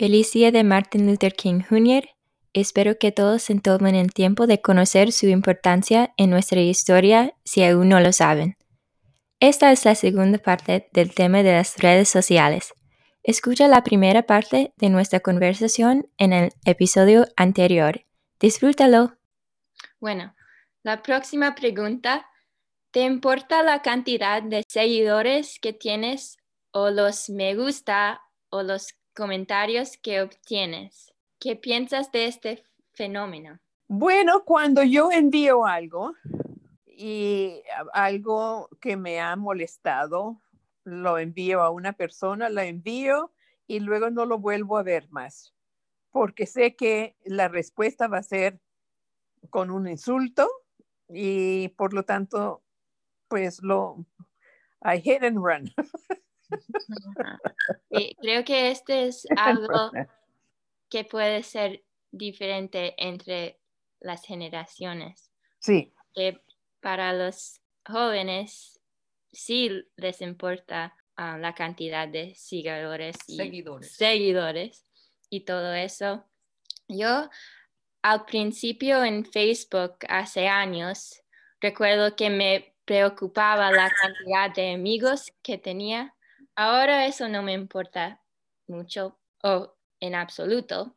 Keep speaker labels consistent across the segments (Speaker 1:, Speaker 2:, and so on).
Speaker 1: Feliz día de Martin Luther King Jr. Espero que todos se tomen el tiempo de conocer su importancia en nuestra historia si aún no lo saben. Esta es la segunda parte del tema de las redes sociales. Escucha la primera parte de nuestra conversación en el episodio anterior. Disfrútalo. Bueno, la próxima pregunta. ¿Te importa la cantidad de seguidores que tienes o los me gusta o los comentarios que obtienes. ¿Qué piensas de este fenómeno?
Speaker 2: Bueno, cuando yo envío algo y algo que me ha molestado, lo envío a una persona, lo envío y luego no lo vuelvo a ver más, porque sé que la respuesta va a ser con un insulto y por lo tanto, pues lo, I hit and run.
Speaker 1: creo que este es algo que puede ser diferente entre las generaciones.
Speaker 2: Sí.
Speaker 1: Que para los jóvenes sí les importa ah, la cantidad de seguidores y
Speaker 2: seguidores.
Speaker 1: seguidores y todo eso. Yo al principio en Facebook hace años recuerdo que me preocupaba la cantidad de amigos que tenía Ahora eso no me importa mucho o en absoluto.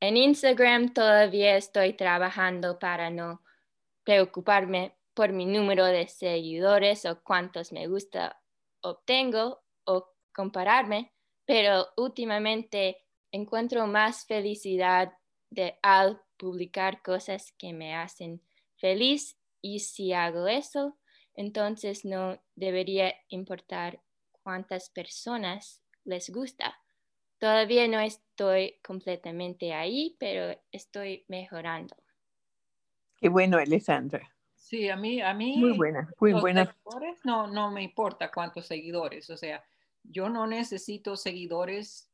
Speaker 1: En Instagram todavía estoy trabajando para no preocuparme por mi número de seguidores o cuántos me gusta obtengo o compararme, pero últimamente encuentro más felicidad de, al publicar cosas que me hacen feliz y si hago eso, entonces no debería importar cuántas personas les gusta. Todavía no estoy completamente ahí, pero estoy mejorando.
Speaker 2: Qué bueno, Alessandra.
Speaker 3: Sí, a mí, a mí.
Speaker 2: Muy buena, muy buena.
Speaker 3: No, no me importa cuántos seguidores. O sea, yo no necesito seguidores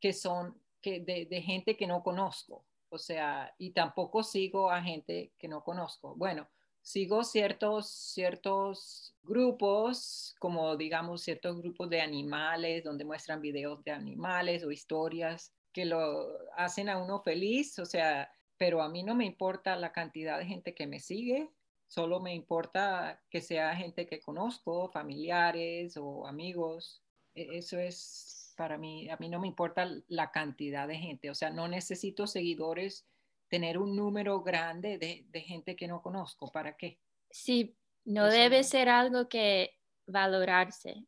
Speaker 3: que son que de, de gente que no conozco. O sea, y tampoco sigo a gente que no conozco. Bueno, sigo ciertos, ciertos grupos, como digamos ciertos grupos de animales, donde muestran videos de animales o historias que lo hacen a uno feliz, o sea, pero a mí no me importa la cantidad de gente que me sigue, solo me importa que sea gente que conozco, familiares o amigos. E, eso es para mí, a mí no me importa la cantidad de gente, o sea, no necesito seguidores tener un número grande de, gente que no conozco. ¿Para qué?
Speaker 1: Sí, no debe ser algo que valorarse.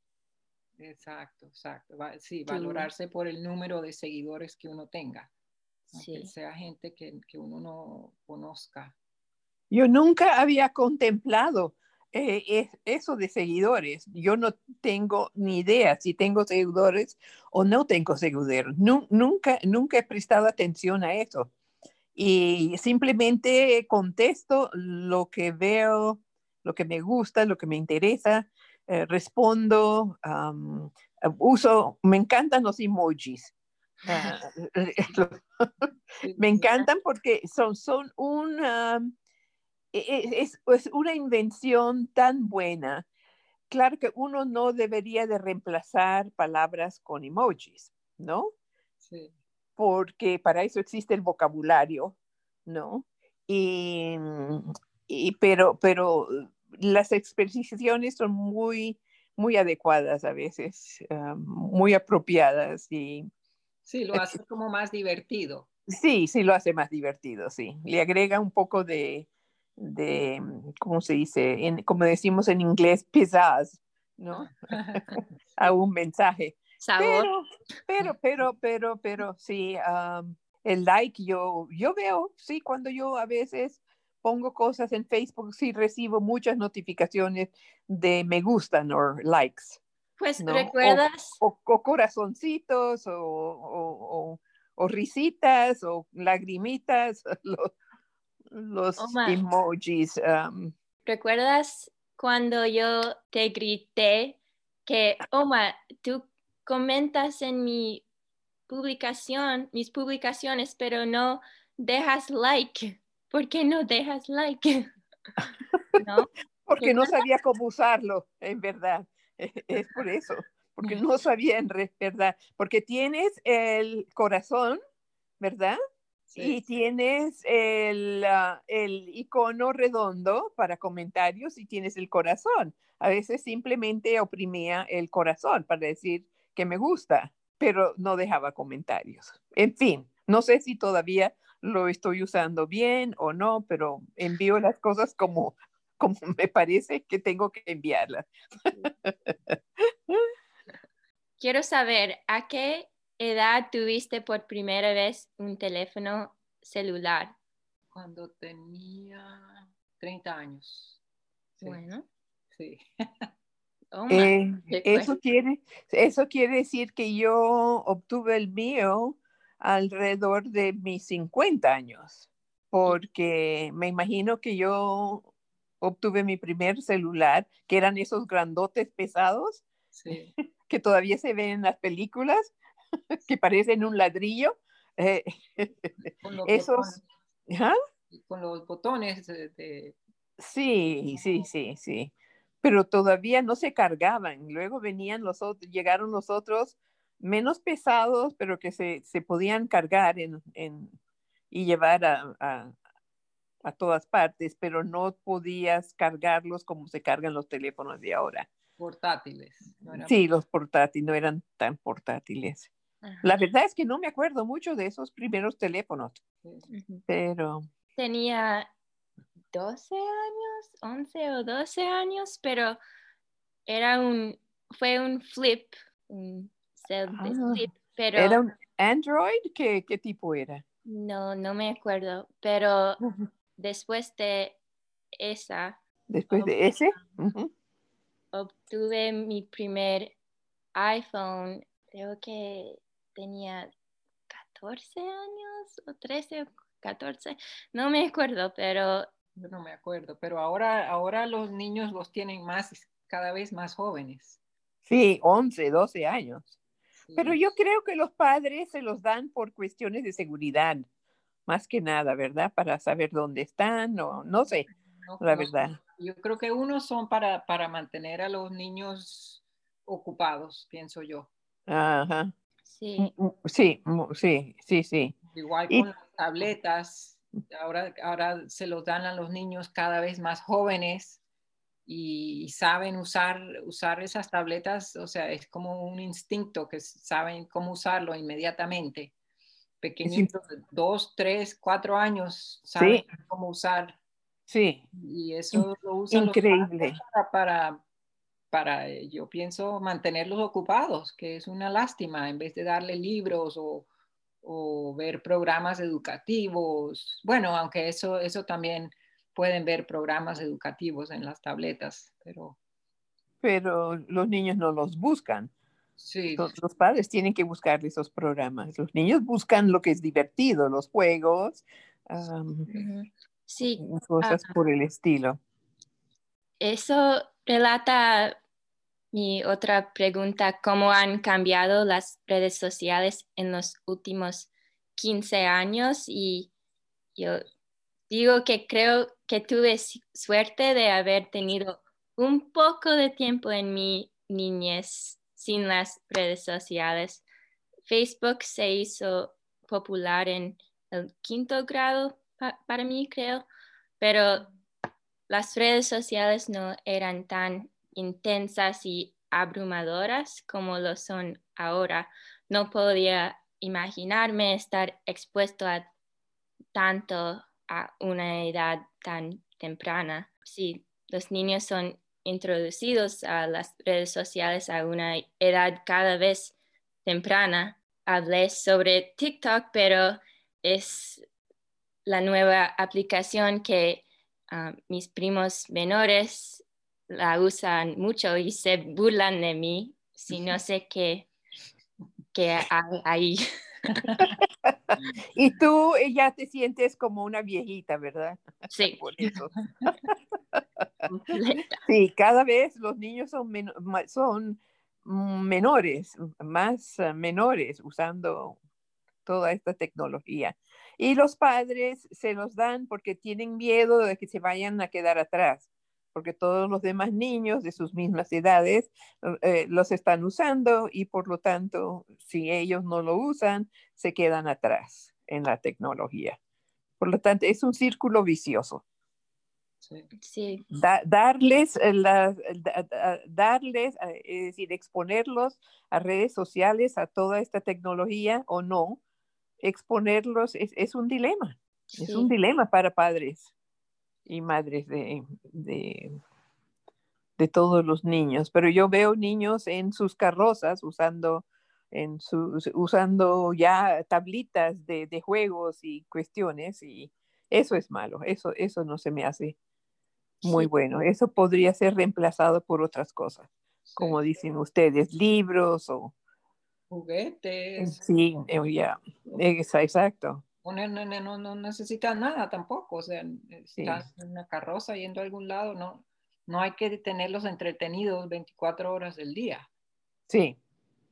Speaker 3: Exacto, exacto. Sí, valorarse por el número de seguidores que uno tenga. Que sea gente que, uno no conozca.
Speaker 2: Yo nunca había contemplado eh, eso de seguidores. Yo no tengo ni idea si tengo seguidores o no tengo seguidores. nunca, nunca he prestado atención a eso y simplemente contesto lo que veo, lo que me gusta, lo que me interesa, eh, respondo, uso, me encantan los emojis. Ah, me encantan porque son, son una, es, es, una invención tan buena. Claro que uno no debería de reemplazar palabras con emojis, ¿no? Sí porque para eso existe el vocabulario, ¿no? Y, pero, pero las expresiones son muy, muy adecuadas a veces, ah, muy apropiadas y...
Speaker 3: Sí, lo hace como más divertido.
Speaker 2: Sí, sí, lo hace más divertido, sí. Le agrega un poco de, de ¿cómo se dice? En, como decimos en inglés, pizzazz, ¿no? a un mensaje.
Speaker 1: Sabor.
Speaker 2: Pero, pero, pero, pero, pero, sí, el like yo, yo veo, sí, cuando yo a veces pongo cosas en Facebook, sí recibo muchas notificaciones de me gustan o likes.
Speaker 1: Pues recuerdas.
Speaker 2: O, corazoncitos o, o, risitas o lagrimitas, los, los emojis.
Speaker 1: ¿Recuerdas cuando yo te grité que, Oma, tú comentas en mi publicación, mis publicaciones, pero no dejas like. ¿Por qué no dejas like?
Speaker 2: ¿No? Porque no sabía cómo usarlo, en verdad. Es por eso, porque no sabía en verdad. Porque tienes el corazón, ¿verdad? Y tienes el, ah, el icono redondo para comentarios y tienes el corazón. A veces simplemente oprimía el corazón para decir que me gusta, pero no dejaba comentarios. En fin, no sé si todavía lo estoy usando bien o no, pero envío las cosas como, como me parece que tengo que enviarlas.
Speaker 1: Quiero saber, ¿a qué edad tuviste por primera vez un teléfono celular?
Speaker 3: Cuando tenía 30 años.
Speaker 1: Bueno.
Speaker 3: Sí.
Speaker 2: Oh, eh, eso, quiere, eso quiere decir que yo obtuve el mío alrededor de mis 50 años, porque me imagino que yo obtuve mi primer celular, que eran esos grandotes pesados, que todavía se ven en las películas, que parecen un ladrillo. Eh, esos,
Speaker 3: con los botones de...
Speaker 2: Sí, sí, sí, sí pero todavía no se cargaban. Luego venían los otros, llegaron los otros menos pesados, pero que se, se podían cargar en, en, y llevar a, a, a, todas partes, pero no podías cargarlos como se cargan los teléfonos de ahora.
Speaker 3: Portátiles.
Speaker 2: Sí, los portátiles no eran tan portátiles. La verdad es que no me acuerdo mucho de esos primeros teléfonos, pero...
Speaker 1: Tenía 12 años, 11 o 12 años, pero era un, fue un flip, un de ah, flip, pero...
Speaker 2: ¿Era un Android? ¿Qué, ¿Qué, tipo era?
Speaker 1: No, no me acuerdo, pero después de esa...
Speaker 2: Después de ese?
Speaker 1: Obtuve mi primer iPhone, creo que tenía 14 años o 13 o 14, no me acuerdo, pero
Speaker 3: yo no me acuerdo, pero ahora, ahora los niños los tienen más, cada vez más jóvenes.
Speaker 2: Sí, 11, 12 años. Pero yo creo que los padres se los dan por cuestiones de seguridad, más que nada, ¿verdad? Para saber dónde están o no sé, la verdad.
Speaker 3: Yo creo que unos son para, para mantener a los niños ocupados, pienso yo.
Speaker 2: Ajá.
Speaker 1: Sí.
Speaker 2: Sí, sí, sí, sí.
Speaker 3: Igual con las tabletas, ahora, ahora se los dan a los niños cada vez más jóvenes y saben usar, usar esas tabletas, o sea, es como un instinto que saben cómo usarlo inmediatamente. Pequeñitos, dos, tres, cuatro años, saben cómo usar.
Speaker 2: Sí.
Speaker 3: Y eso lo usan
Speaker 2: Increíble.
Speaker 3: para, para, para, yo pienso, mantenerlos ocupados, que es una lástima, en vez de darle libros o, o ver programas educativos. Bueno, aunque eso, eso también pueden ver programas educativos en las tabletas, pero...
Speaker 2: Pero los niños no los buscan.
Speaker 3: Sí.
Speaker 2: Los, padres tienen que buscar esos programas. Los niños buscan lo que es divertido, los juegos,
Speaker 1: sí.
Speaker 2: cosas por el estilo.
Speaker 1: Eso relata mi otra pregunta, ¿cómo han cambiado las redes sociales en los últimos 15 años? Y yo digo que creo que tuve suerte de haber tenido un poco de tiempo en mi niñez sin las redes sociales. Facebook se hizo popular en el quinto grado para mí, creo, pero las redes sociales no eran tan intensas y abrumadoras como lo son ahora. No podía imaginarme estar expuesto a tanto a una edad tan temprana. Si los niños son introducidos a las redes sociales a una edad cada vez temprana. Hablé sobre TikTok, pero es la nueva aplicación que ah, mis primos menores la usan mucho y se burlan de mí si no sé qué, qué hay ahí.
Speaker 2: y tú ya te sientes como una viejita, ¿verdad?
Speaker 1: Sí.
Speaker 2: Por eso. sí, cada vez los niños son, son menores, más eh, menores usando toda esta tecnología. Y los padres se los dan porque tienen miedo de que se vayan a quedar atrás, porque todos los demás niños de sus mismas edades eh, los están usando y por lo tanto, si ellos no lo usan, se quedan atrás en la tecnología. Por lo tanto, es un círculo vicioso.
Speaker 1: Sí.
Speaker 2: darles, eh, darles, eh, es decir, exponerlos a redes sociales, a toda esta tecnología o no, exponerlos es, un dilema. Es un dilema para padres y madres de, de, de, todos los niños. Pero yo veo niños en sus carrozas usando, en sus, usando ya tablitas de, de juegos y cuestiones y eso es malo. Eso, eso no se me hace muy bueno. Eso podría ser reemplazado por otras cosas, como dicen ustedes, libros o
Speaker 3: juguetes.
Speaker 2: Sí, eh, ya, exacto.
Speaker 3: No, no, no, necesitan nada tampoco, o sea, están en una carroza yendo a algún lado, no, no hay que tenerlos entretenidos 24 horas del día.
Speaker 2: Sí.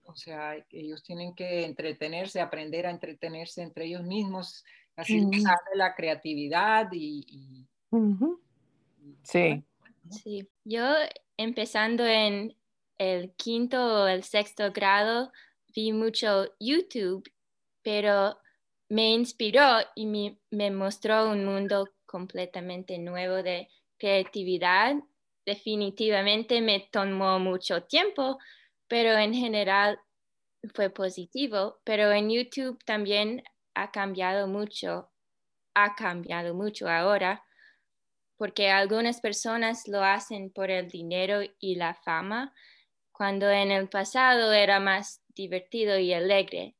Speaker 3: O sea, ellos tienen que entretenerse, aprender a entretenerse entre ellos mismos, así mm. la creatividad y,
Speaker 2: Sí.
Speaker 1: Sí, yo empezando en el quinto o el sexto grado vi mucho YouTube, pero me inspiró y me, mostró un mundo completamente nuevo de creatividad. Definitivamente me tomó mucho tiempo, pero en general fue positivo. Pero en YouTube también ha cambiado mucho, ha cambiado mucho ahora porque algunas personas lo hacen por el dinero y la fama, cuando en el pasado era más divertido y alegre.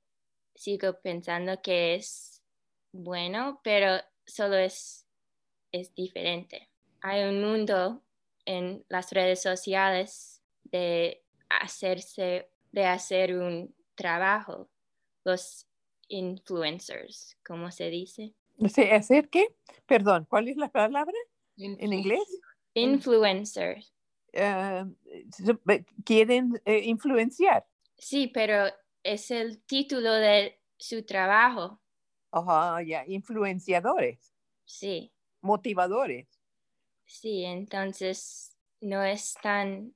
Speaker 1: Sigo pensando que es bueno, pero solo es, es diferente. Hay un mundo en las redes sociales de hacerse, de hacer un trabajo. Los influencers, ¿cómo se dice?
Speaker 2: ¿Hacer qué? Perdón, ¿cuál es la palabra? ¿En inglés?
Speaker 1: Influencer.
Speaker 2: Ah, quieren eh, influenciar.
Speaker 1: Sí, pero es el título de su trabajo.
Speaker 2: Ajá, ya, influenciadores.
Speaker 1: Sí.
Speaker 2: Motivadores.
Speaker 1: Sí, entonces no es tan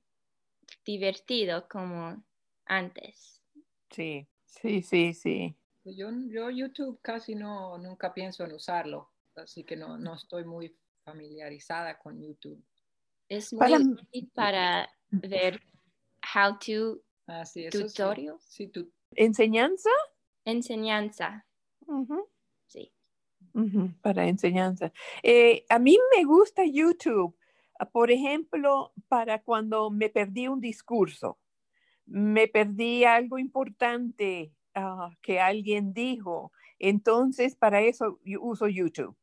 Speaker 1: divertido como antes.
Speaker 2: Sí, sí, sí, sí.
Speaker 3: Yo, yo YouTube casi no, nunca pienso en usarlo, así que no, no estoy muy familiarizada con YouTube.
Speaker 1: Es muy para, para ver how to
Speaker 3: ah,
Speaker 1: tutorials.
Speaker 3: Sí.
Speaker 2: ¿Enseñanza?
Speaker 1: Enseñanza. Sí.
Speaker 2: Para enseñanza. Eh, a mí me gusta YouTube, ah, por ejemplo, para cuando me perdí un discurso, me perdí algo importante ah, que alguien dijo. Entonces, para eso yo uso YouTube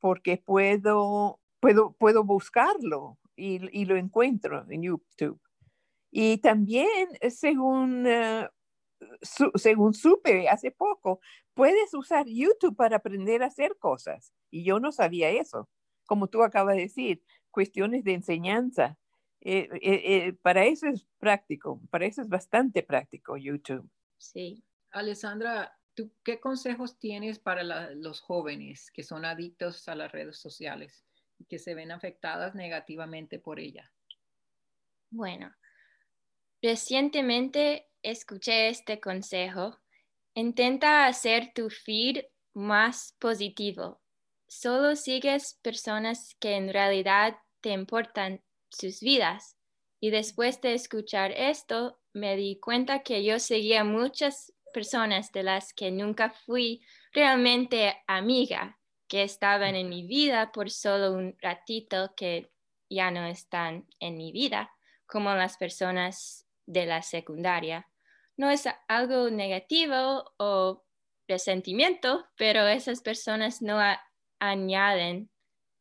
Speaker 2: porque puedo, puedo, puedo buscarlo y, lo encuentro en YouTube. Y también, eh, según, eh, según supe hace poco, puedes usar YouTube para aprender a hacer cosas. Y yo no sabía eso. Como tú acabas de decir, cuestiones de enseñanza. Eh, para eso es práctico, para eso es bastante práctico YouTube.
Speaker 1: Sí.
Speaker 3: Alessandra, qué consejos tienes para los jóvenes que son adictos a las redes sociales y que se ven afectadas negativamente por ella?
Speaker 1: Bueno, recientemente escuché este consejo. Intenta hacer tu feed más positivo. Solo sigues personas que en realidad te importan sus vidas. Y después de escuchar esto, me di cuenta que yo seguía muchas personas de las que nunca fui realmente amiga, que estaban en mi vida por solo un ratito que ya no están en mi vida, como las personas de la secundaria. No es algo negativo o resentimiento, pero esas personas no añaden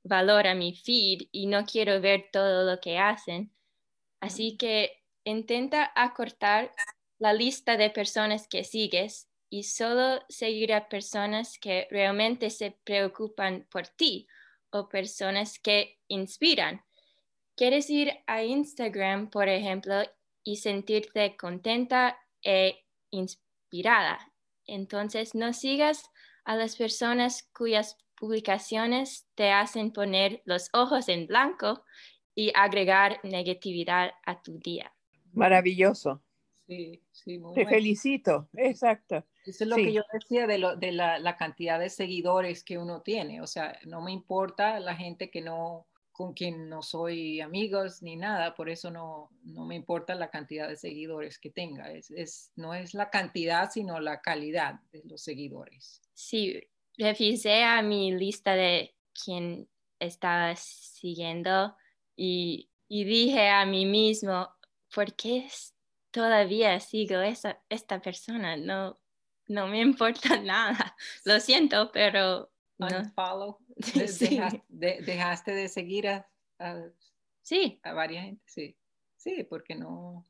Speaker 1: valor a mi feed y no quiero ver todo lo que hacen. Así que intenta acortar la lista de personas que sigues y solo seguir a personas que realmente se preocupan por ti o personas que inspiran. Quieres ir a Instagram, por ejemplo, y sentirte contenta e inspirada. Entonces, no sigas a las personas cuyas publicaciones te hacen poner los ojos en blanco y agregar negatividad a tu día.
Speaker 2: Maravilloso.
Speaker 3: Sí, sí, muy
Speaker 2: Te
Speaker 3: bueno.
Speaker 2: felicito, exacto.
Speaker 3: Eso es lo
Speaker 2: Sí.
Speaker 3: que yo decía de, lo, de la, la cantidad de seguidores que uno tiene. O sea, no me importa la gente que no, con quien no soy amigos ni nada, por eso no, no me importa la cantidad de seguidores que tenga. Es, es, no es la cantidad, sino la calidad de los seguidores.
Speaker 1: Sí, revisé a mi lista de quien estaba siguiendo y, y dije a mí mismo, ¿por qué todavía sigo esa, esta persona? No, no me importa nada. Lo siento, pero no.
Speaker 3: Unfollow.
Speaker 1: Sí.
Speaker 3: Dejaste, de- dejaste de seguir a, a,
Speaker 1: Sí,
Speaker 3: a varias gente. Sí, sí, porque no.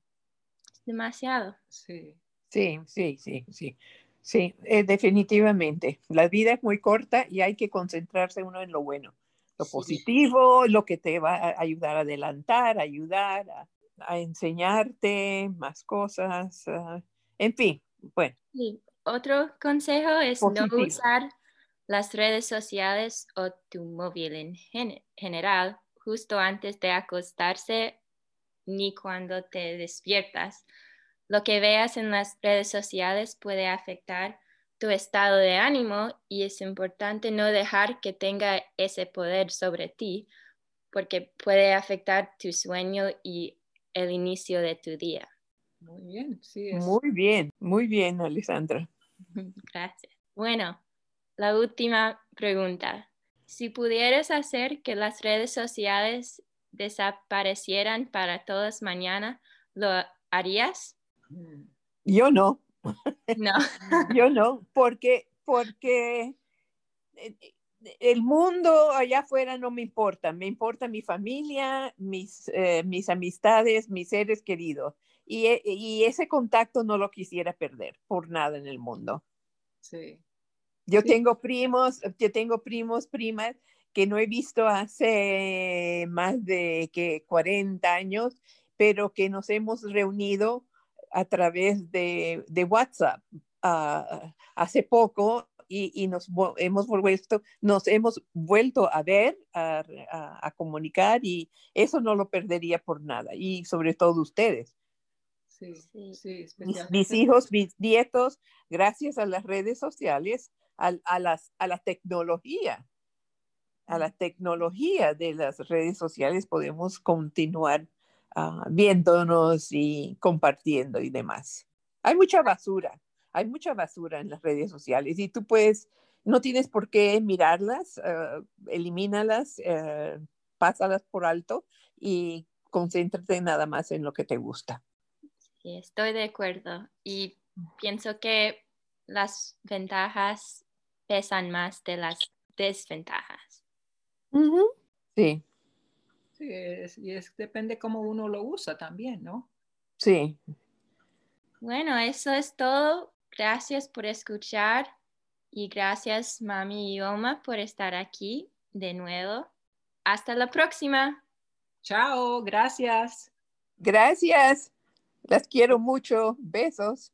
Speaker 1: es demasiado.
Speaker 3: Sí.
Speaker 2: Sí, sí, sí, sí. Sí, eh, definitivamente. La vida es muy corta y hay que concentrarse uno en lo bueno, lo
Speaker 1: Sí.
Speaker 2: positivo, lo que te va a ayudar a adelantar, ayudar a, a enseñarte más cosas. ah, en fin, bueno,
Speaker 1: Sí. Otro consejo es no usar las redes sociales o tu móvil en gen- general justo antes de acostarse ni cuando te despiertas. Lo que veas en las redes sociales puede afectar tu estado de ánimo y es importante no dejar que tenga ese poder sobre ti porque puede afectar tu sueño y el inicio de tu día.
Speaker 3: Muy bien, sí. Es,
Speaker 2: muy bien, muy bien, Alessandra.
Speaker 1: Gracias. Bueno, la última pregunta. Si pudieras hacer que las redes sociales desaparecieran para todas mañana, ¿lo harías?
Speaker 2: Yo no,
Speaker 1: No.
Speaker 2: yo no, porque, porque eh, el mundo allá afuera no me importa, me importa mi familia, mis, eh, mis amistades, mis seres queridos. Y, e- y ese contacto no lo quisiera perder por nada en el mundo.
Speaker 3: Sí.
Speaker 2: Yo
Speaker 3: Sí.
Speaker 2: tengo primos, yo tengo primos, primas que no he visto hace más de que 40 años, pero que nos hemos reunido a través de, de WhatsApp ah, hace poco y, y nos hemos vuelto, nos hemos vuelto a ver, a, a- a comunicar y eso no lo perdería por nada y sobre todo ustedes.
Speaker 3: Sí,
Speaker 1: Sí.
Speaker 2: Mis,
Speaker 3: especialmente-
Speaker 2: mis hijos, mis nietos, gracias a las redes sociales, a, las, a la tecnología, a la tecnología de las redes sociales podemos continuar ah, viéndonos y compartiendo y demás. Hay mucha basura, hay mucha basura en las redes sociales y tú puedes, no tienes por qué mirarlas, ah, elimínalas, eh, pásalas por alto y concéntrate nada más en lo que te gusta.
Speaker 1: Sí, estoy de acuerdo y pienso que las ventajas pesan más de las desventajas.
Speaker 2: Sí,
Speaker 3: Sí, es- y es, depende cómo uno lo usa también, ¿no?
Speaker 2: sí.
Speaker 1: Bueno, eso es todo. Gracias por escuchar y gracias mami y Oma por estar aquí de nuevo. Hasta la próxima.
Speaker 3: Chao, gracias.
Speaker 2: Gracias. Las quiero mucho. Besos.